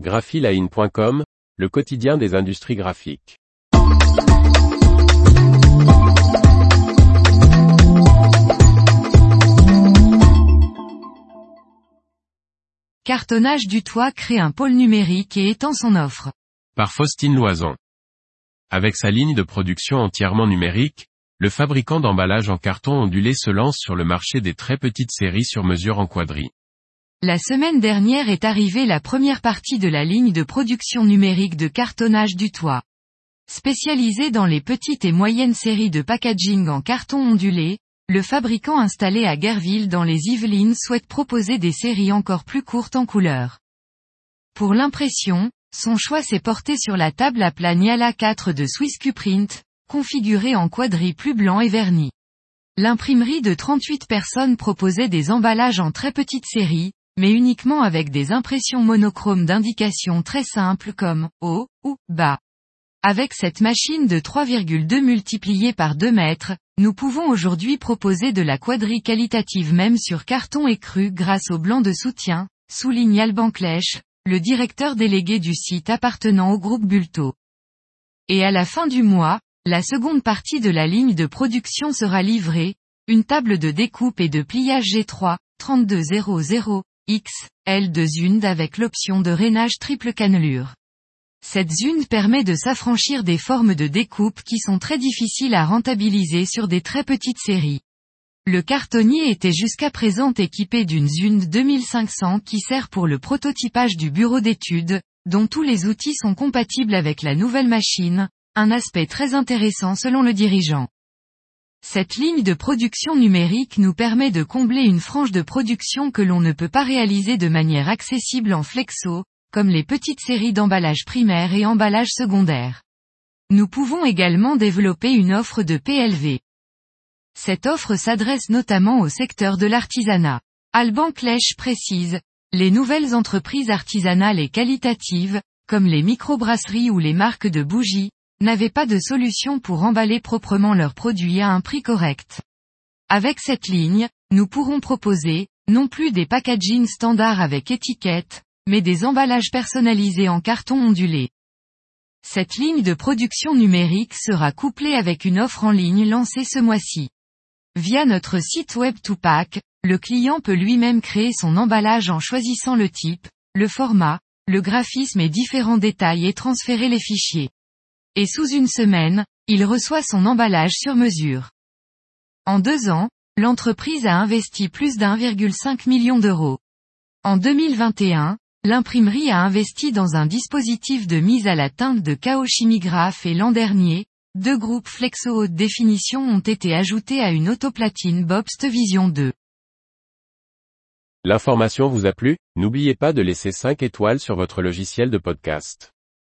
graphiline.com, le quotidien des industries graphiques. Cartonnage du toit crée un pôle numérique et étend son offre. Par Faustine Loison. Avec sa ligne de production entièrement numérique, le fabricant d'emballage en carton ondulé se lance sur le marché des très petites séries sur mesure en quadri. La semaine dernière est arrivée la première partie de la ligne de production numérique de cartonnage du toit. Spécialisé dans les petites et moyennes séries de packaging en carton ondulé, le fabricant installé à Guerville dans les Yvelines souhaite proposer des séries encore plus courtes en couleur. Pour l'impression, son choix s'est porté sur la table à plat Niala 4 de Swiss Print, configurée en quadri plus blanc et verni. L'imprimerie de 38 personnes proposait des emballages en très petite série, mais uniquement avec des impressions monochromes d'indications très simples comme haut ou bas. Avec cette machine de 3,2 multipliée par 2 mètres, nous pouvons aujourd'hui proposer de la quadri qualitative même sur carton écru grâce au blanc de soutien, souligne Alban Clèche, le directeur délégué du site appartenant au groupe Bulto. Et à la fin du mois, la seconde partie de la ligne de production sera livrée, une table de découpe et de pliage G3, 3200, X, L de Zund avec l'option de rainage triple cannelure. Cette Zund permet de s'affranchir des formes de découpe qui sont très difficiles à rentabiliser sur des très petites séries. Le cartonnier était jusqu'à présent équipé d'une Zund 2500 qui sert pour le prototypage du bureau d'études, dont tous les outils sont compatibles avec la nouvelle machine, un aspect très intéressant selon le dirigeant. Cette ligne de production numérique nous permet de combler une frange de production que l'on ne peut pas réaliser de manière accessible en flexo, comme les petites séries d'emballage primaire et emballage secondaire. Nous pouvons également développer une offre de PLV. Cette offre s'adresse notamment au secteur de l'artisanat. Alban Clèche précise, les nouvelles entreprises artisanales et qualitatives, comme les microbrasseries ou les marques de bougies, n'avaient pas de solution pour emballer proprement leurs produits à un prix correct. Avec cette ligne, nous pourrons proposer, non plus des packagings standards avec étiquette, mais des emballages personnalisés en carton ondulé. Cette ligne de production numérique sera couplée avec une offre en ligne lancée ce mois-ci. Via notre site web Tupac, le client peut lui-même créer son emballage en choisissant le type, le format, le graphisme et différents détails et transférer les fichiers. Et sous une semaine, il reçoit son emballage sur mesure. En deux ans, l'entreprise a investi plus d'1,5 million d'euros. En 2021, l'imprimerie a investi dans un dispositif de mise à la teinte de Chimigraph et l'an dernier, deux groupes flexo haute définition ont été ajoutés à une autoplatine Bobst Vision 2. L'information vous a plu? N'oubliez pas de laisser 5 étoiles sur votre logiciel de podcast.